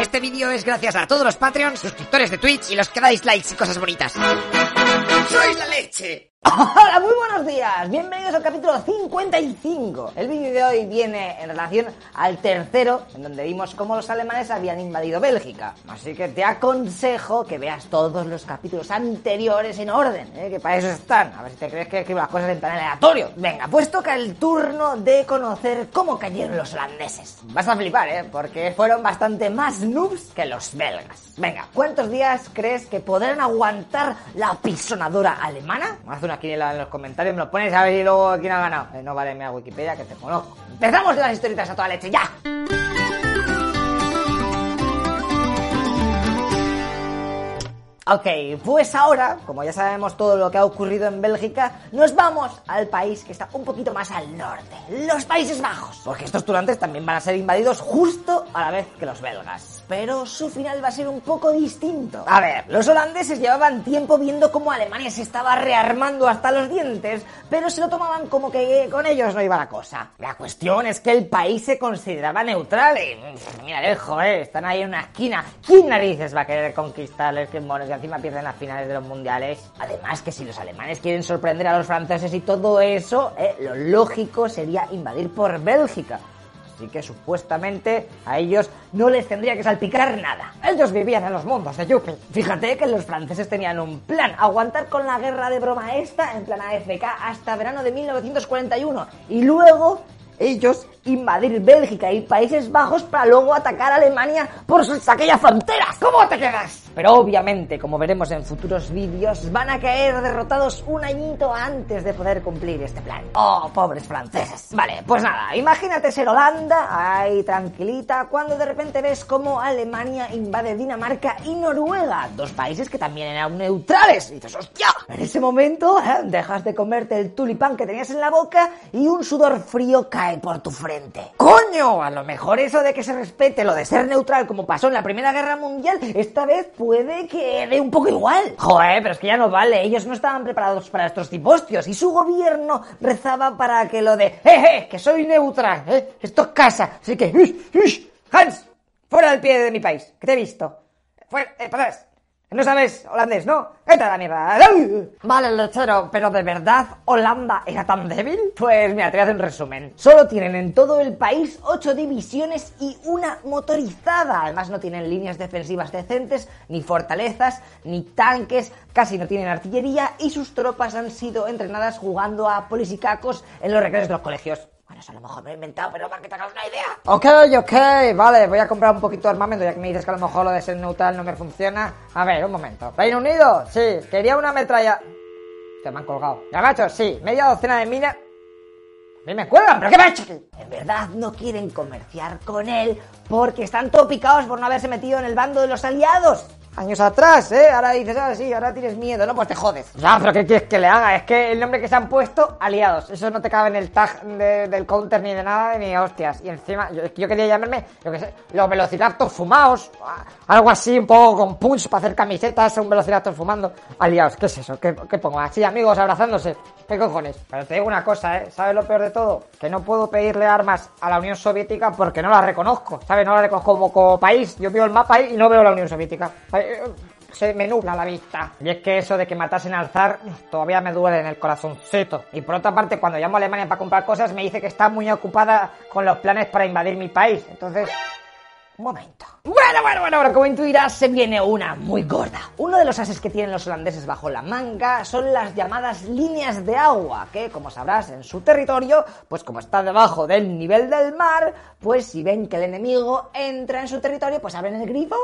Este vídeo es gracias a todos los Patreons, suscriptores de Twitch y los que dais likes y cosas bonitas. ¡Sois la leche! Hola, muy buenos días. Bienvenidos al capítulo 55. El vídeo de hoy viene en relación al tercero, en donde vimos cómo los alemanes habían invadido Bélgica. Así que te aconsejo que veas todos los capítulos anteriores en orden, ¿eh? que para eso están. A ver si te crees que escribo las cosas en plan aleatorio. Venga, pues toca el turno de conocer cómo cayeron los holandeses. Vas a flipar, ¿eh? Porque fueron bastante más noobs que los belgas. Venga, ¿cuántos días crees que podrán aguantar la pisonadora alemana? Una quiniela en los comentarios, me lo pones a ver y luego quién ha ganado. Eh, no vale, mira Wikipedia que te conozco. Empezamos las historietas a toda leche, ¡ya! Ok, pues ahora, como ya sabemos todo lo que ha ocurrido en Bélgica, nos vamos al país que está un poquito más al norte, los Países Bajos. Porque estos turantes también van a ser invadidos justo a la vez que los belgas. Pero su final va a ser un poco distinto. A ver, los holandeses llevaban tiempo viendo cómo Alemania se estaba rearmando hasta los dientes, pero se lo tomaban como que con ellos no iba la cosa. La cuestión es que el país se consideraba neutral y, mira, el joder, están ahí en una esquina. ¿Quién narices va a querer conquistarles? Que monos encima pierden las finales de los mundiales. Además que si los alemanes quieren sorprender a los franceses y todo eso, eh, lo lógico sería invadir por Bélgica. Así que supuestamente a ellos no les tendría que salpicar nada. Ellos vivían en los mundos de Yuppie. Fíjate que los franceses tenían un plan, aguantar con la guerra de broma esta, en plan AFK, hasta verano de 1941. Y luego ellos invadir Bélgica y Países Bajos para luego atacar Alemania por sus aquellas fronteras. ¿Cómo te quedas? Pero obviamente, como veremos en futuros vídeos, van a caer derrotados un añito antes de poder cumplir este plan. Oh, pobres franceses. Vale, pues nada, imagínate ser Holanda, ahí tranquilita, cuando de repente ves cómo Alemania invade Dinamarca y Noruega, dos países que también eran neutrales. Y dices, hostia, en ese momento ¿eh? dejas de comerte el tulipán que tenías en la boca y un sudor frío cae por tu frente ¡Coño! A lo mejor eso de que se respete lo de ser neutral como pasó en la Primera Guerra Mundial, esta vez puede que dé un poco igual. Joder, pero es que ya no vale, ellos no estaban preparados para estos tipostios y su gobierno rezaba para que lo de ¡Eh, que soy neutral! ¿eh? Esto es casa, así que ¡Hans! ¡Fuera del pie de mi país! Que te he visto. ¡Fuera! ¡Eh, no sabes holandés, ¿no? ¡Vete a la mierda! Vale, lechero, pero ¿de verdad Holanda era tan débil? Pues mira, te voy a hacer un resumen. Solo tienen en todo el país 8 divisiones y una motorizada. Además no tienen líneas defensivas decentes, ni fortalezas, ni tanques, casi no tienen artillería y sus tropas han sido entrenadas jugando a polisicacos en los recreos de los colegios. Bueno, eso a lo mejor me he inventado, pero para que te hagas una idea. Ok, ok, vale, voy a comprar un poquito de armamento, ya que me dices que a lo mejor lo de ser neutral no me funciona. A ver, un momento. ¿Reino Unido? Sí, quería una metralla... Se me han colgado. ¿Ya, macho? Sí, media docena de minas... A mí me cuelgan, ¿pero qué me ha hecho aquí? En verdad no quieren comerciar con él porque están todo picados por no haberse metido en el bando de los aliados años atrás, ¿eh? Ahora dices, ah, sí, ahora tienes miedo, ¿no? Pues te jodes. Ya, pero ¿qué quieres que le haga? Es que el nombre que se han puesto, aliados. Eso no te cabe en el tag del counter ni de nada, ni hostias. Y encima, yo, quería llamarme, yo qué sé, los velociraptors fumados. Algo así, un poco con punch para hacer camisetas, un velociraptor fumando. Aliados, ¿qué es eso? ¿Qué, qué pongo? Así, amigos, abrazándose. ¿Qué cojones? Pero te digo una cosa, ¿eh? ¿Sabes lo peor de todo? Que no puedo pedirle armas a la Unión Soviética porque no la reconozco, ¿sabes? No la reconozco como, país. Yo veo el mapa ahí y no veo la Unión Soviética se me nubla la vista. Y es que eso de que matasen al zar todavía me duele en el corazoncito. Y por otra parte, cuando llamo a Alemania para comprar cosas, me dice que está muy ocupada con los planes para invadir mi país. Entonces, momento. Bueno, bueno, bueno, ahora como intuirás, se viene una muy gorda. Uno de los ases que tienen los holandeses bajo la manga son las llamadas líneas de agua, que, como sabrás, en su territorio, pues como está debajo del nivel del mar, pues si ven que el enemigo entra en su territorio, pues abren el grifo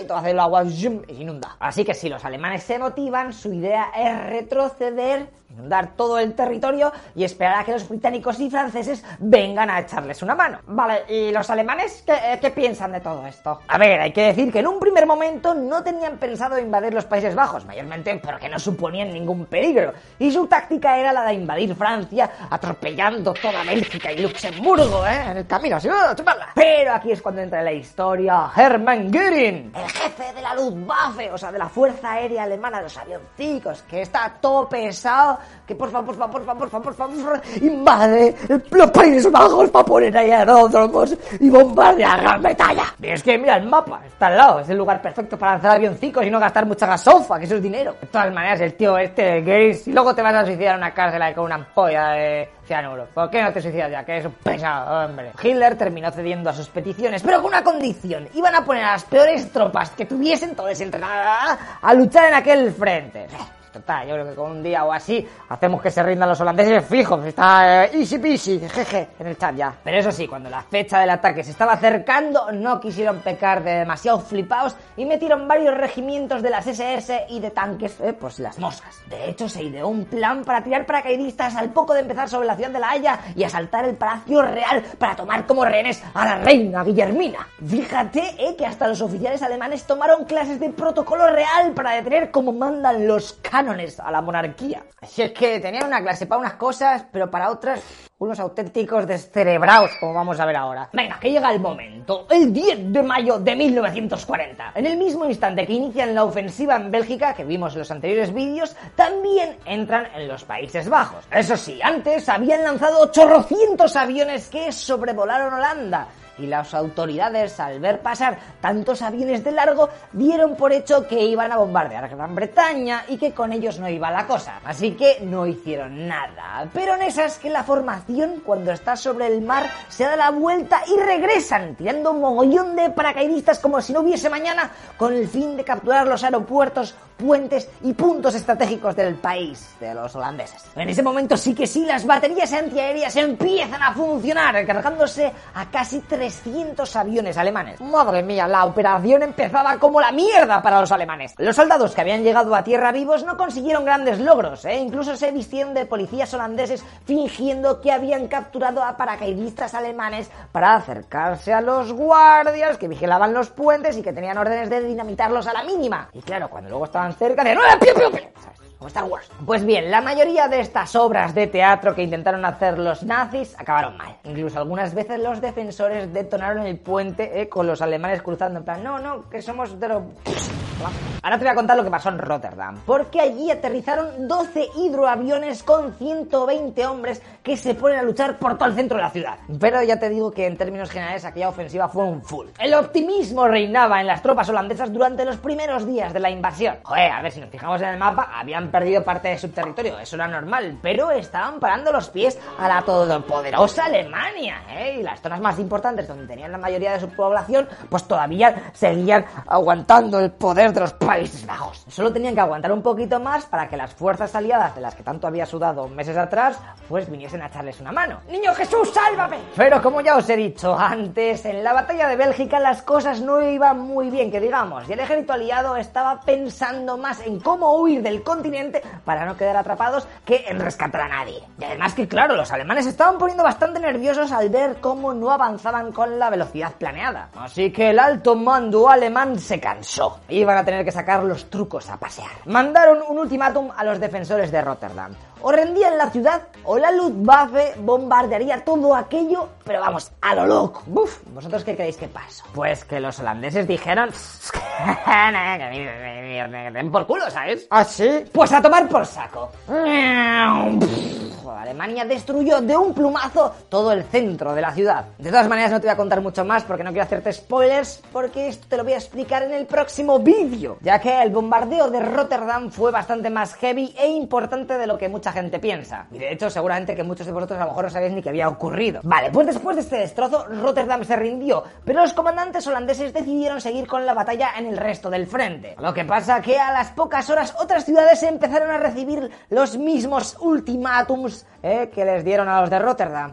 y todo hace el agua y inunda. Así que si los alemanes se motivan, su idea es retroceder inundar todo el territorio y esperar a que los británicos y franceses vengan a echarles una mano. Vale, ¿y los alemanes qué, eh, qué, piensan de todo esto? A ver, hay que decir que en un primer momento no tenían pensado invadir los Países Bajos, mayormente porque no suponían ningún peligro, y su táctica era la de invadir Francia, atropellando toda Bélgica y Luxemburgo, ¿eh? En el camino, así, ¡oh! Pero aquí es cuando entra en la historia Hermann Göring, el jefe de la Luftwaffe, o sea, de la Fuerza Aérea Alemana, los avioncicos, que está todo pesado que por favor, por favor, por favor, por favor, invade los Países Bajos para poner ahí aeródromos y bombardear las metallas Es que mira el mapa, está al lado, es el lugar perfecto para lanzar avioncicos y no gastar mucha gasofa, que eso es dinero. De todas maneras, el tío este Gates, y luego te vas a suicidar en una cárcel con una ampolla de cianuro. ¿Por qué no te suicidas ya? Que es un pesado, hombre. Hitler terminó cediendo a sus peticiones, pero con una condición. Iban a poner a las peores tropas que tuviesen todo ese entrenada a luchar en aquel frente. Total, yo creo que con un día o así hacemos que se rindan los holandeses fijos. Está eh, easy peasy, jeje, en el chat ya. Pero eso sí, cuando la fecha del ataque se estaba acercando, no quisieron pecar de demasiado flipados y metieron varios regimientos de las SS y de tanques, eh, pues las moscas. De hecho, se ideó un plan para tirar paracaidistas al poco de empezar sobre la ciudad de La Haya y asaltar el Palacio Real para tomar como rehenes a la reina Guillermina. Fíjate eh, que hasta los oficiales alemanes tomaron clases de protocolo real para detener como mandan los a la monarquía. Así es que tenían una clase para unas cosas, pero para otras unos auténticos descerebrados, como vamos a ver ahora. Venga, que llega el momento. El 10 de mayo de 1940. En el mismo instante que inician la ofensiva en Bélgica, que vimos en los anteriores vídeos, también entran en los Países Bajos. Eso sí, antes habían lanzado 800 aviones que sobrevolaron Holanda y las autoridades, al ver pasar tantos aviones de largo, dieron por hecho que iban a bombardear Gran Bretaña y que con ellos no iba la cosa. Así que no hicieron nada. Pero en esas que la formación, cuando está sobre el mar, se da la vuelta y regresan, tirando un mogollón de paracaidistas como si no hubiese mañana, con el fin de capturar los aeropuertos puentes y puntos estratégicos del país, de los holandeses. En ese momento sí que sí, las baterías antiaéreas empiezan a funcionar, cargándose a casi 300 aviones alemanes. Madre mía, la operación empezaba como la mierda para los alemanes. Los soldados que habían llegado a tierra vivos no consiguieron grandes logros, ¿eh? incluso se vistieron de policías holandeses fingiendo que habían capturado a paracaidistas alemanes para acercarse a los guardias que vigilaban los puentes y que tenían órdenes de dinamitarlos a la mínima. Y claro, cuando luego estaban cerca de... Star Wars. Pues bien, la mayoría de estas obras de teatro que intentaron hacer los nazis acabaron mal. Incluso algunas veces los defensores detonaron el puente eh, con los alemanes cruzando en plan, no, no, que somos de los... Ahora te voy a contar lo que pasó en Rotterdam, porque allí aterrizaron 12 hidroaviones con 120 hombres que se ponen a luchar por todo el centro de la ciudad. Pero ya te digo que en términos generales aquella ofensiva fue un full. El optimismo reinaba en las tropas holandesas durante los primeros días de la invasión. Joder, a ver si nos fijamos en el mapa, habían perdido parte de su territorio, eso era normal, pero estaban parando los pies a la todopoderosa Alemania, ¿eh? Y las zonas más importantes donde tenían la mayoría de su población, pues todavía seguían aguantando el poder de los Países Bajos. Solo tenían que aguantar un poquito más para que las fuerzas aliadas de las que tanto había sudado meses atrás, pues viniesen a echarles una mano. ¡Niño Jesús, sálvame! Pero como ya os he dicho antes, en la batalla de Bélgica las cosas no iban muy bien, que digamos, y el ejército aliado estaba pensando más en cómo huir del continente para no quedar atrapados que en rescatar a nadie. Y además que claro, los alemanes estaban poniendo bastante nerviosos al ver cómo no avanzaban con la velocidad planeada. Así que el alto mando alemán se cansó. Iban a tener que sacar los trucos a pasear. Mandaron un ultimátum a los defensores de Rotterdam. O rendían la ciudad o la Luftwaffe bombardearía todo aquello, pero vamos, a lo loco. Uf, ¿vosotros qué creéis que pasó? Pues que los holandeses dijeron... que por culo, ¿sabes? ¿Ah, sí? Pues a tomar por saco. Alemania destruyó de un plumazo todo el centro de la ciudad. De todas maneras no te voy a contar mucho más porque no quiero hacerte spoilers porque esto te lo voy a explicar en el próximo vídeo, ya que el bombardeo de Rotterdam fue bastante más heavy e importante de lo que mucha gente piensa. Y de hecho seguramente que muchos de vosotros a lo mejor no sabéis ni que había ocurrido. Vale, pues después de este destrozo Rotterdam se rindió, pero los comandantes holandeses decidieron seguir con la batalla en el resto del frente. Lo que pasa que a las pocas horas otras ciudades empezaron a recibir los mismos ultimátums ¿eh? que les dieron a los de Rotterdam.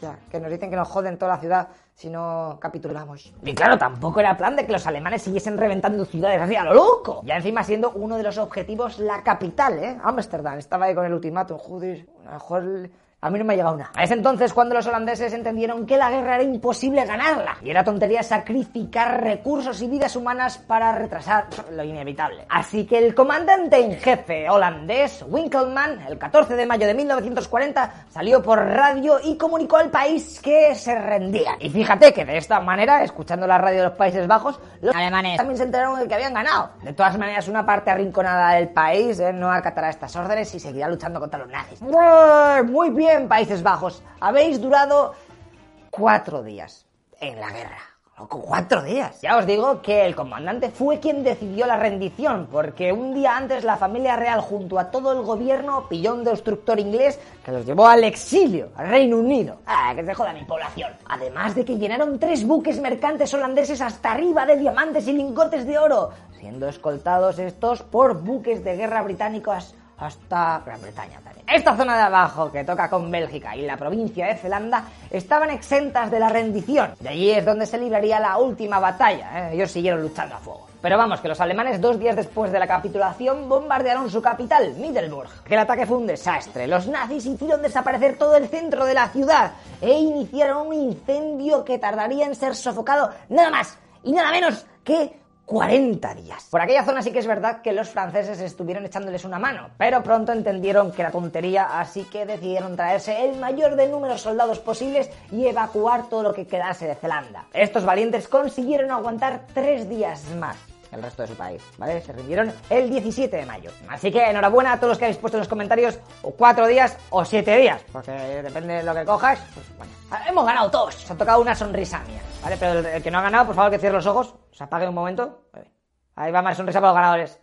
Ya, que nos dicen que nos joden toda la ciudad si no capitulamos. Y claro, tampoco era plan de que los alemanes siguiesen reventando ciudades así a lo loco. Ya encima siendo uno de los objetivos la capital, ¿eh? Ámsterdam. Estaba ahí con el ultimátum, joder, a lo mejor a mí no me ha llegado nada. Es entonces cuando los holandeses entendieron que la guerra era imposible ganarla y era tontería sacrificar recursos y vidas humanas para retrasar lo inevitable. Así que el comandante en jefe holandés, Winkelmann, el 14 de mayo de 1940, salió por radio y comunicó al país que se rendían. Y fíjate que de esta manera, escuchando la radio de los Países Bajos, los alemanes también se enteraron de que habían ganado. De todas maneras, una parte arrinconada del país eh, no acatará estas órdenes y seguirá luchando contra los nazis. Muy bien Países Bajos, habéis durado cuatro días en la guerra. Cuatro días. Ya os digo que el comandante fue quien decidió la rendición, porque un día antes la familia real junto a todo el gobierno pilló un destructor inglés que los llevó al exilio, al Reino Unido. Ah, que se joda mi población. Además de que llenaron tres buques mercantes holandeses hasta arriba de diamantes y lingotes de oro, siendo escoltados estos por buques de guerra británicos hasta Gran Bretaña también. Esta zona de abajo, que toca con Bélgica y la provincia de Zelanda, estaban exentas de la rendición. De allí es donde se libraría la última batalla. ¿eh? Ellos siguieron luchando a fuego. Pero vamos, que los alemanes dos días después de la capitulación bombardearon su capital, Middelburg. El ataque fue un desastre. Los nazis hicieron desaparecer todo el centro de la ciudad e iniciaron un incendio que tardaría en ser sofocado nada más y nada menos que 40 días. Por aquella zona sí que es verdad que los franceses estuvieron echándoles una mano, pero pronto entendieron que era tontería, así que decidieron traerse el mayor de números soldados posibles y evacuar todo lo que quedase de Zelanda. Estos valientes consiguieron aguantar tres días más el resto de su país, ¿vale? Se rindieron el 17 de mayo. Así que enhorabuena a todos los que habéis puesto en los comentarios o cuatro días o siete días, porque depende de lo que cojas, pues bueno. Hemos ganado todos, se ha tocado una sonrisa mía, ¿vale? Pero el, que no ha ganado, por favor que cierre los ojos, se apague un momento. Ahí va más sonrisa para los ganadores.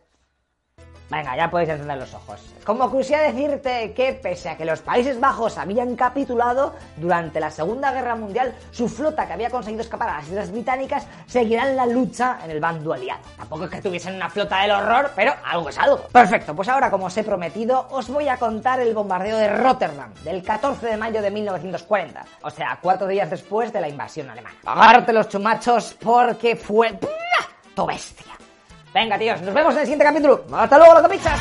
Venga, ya podéis encender los ojos. Como curiosidad decirte que pese a que los Países Bajos habían capitulado durante la Segunda Guerra Mundial, su flota que había conseguido escapar a las Islas Británicas seguirá en la lucha en el bando aliado. Tampoco es que tuviesen una flota del horror, pero algo es algo. Perfecto, pues ahora como os he prometido, os voy a contar el bombardeo de Rotterdam del 14 de mayo de 1940, o sea, cuatro días después de la invasión alemana. Agárrate los chumachos porque fue... ¡Tu bestia! Venga, tíos, nos vemos en el siguiente capítulo. ¡Hasta luego, los capichas!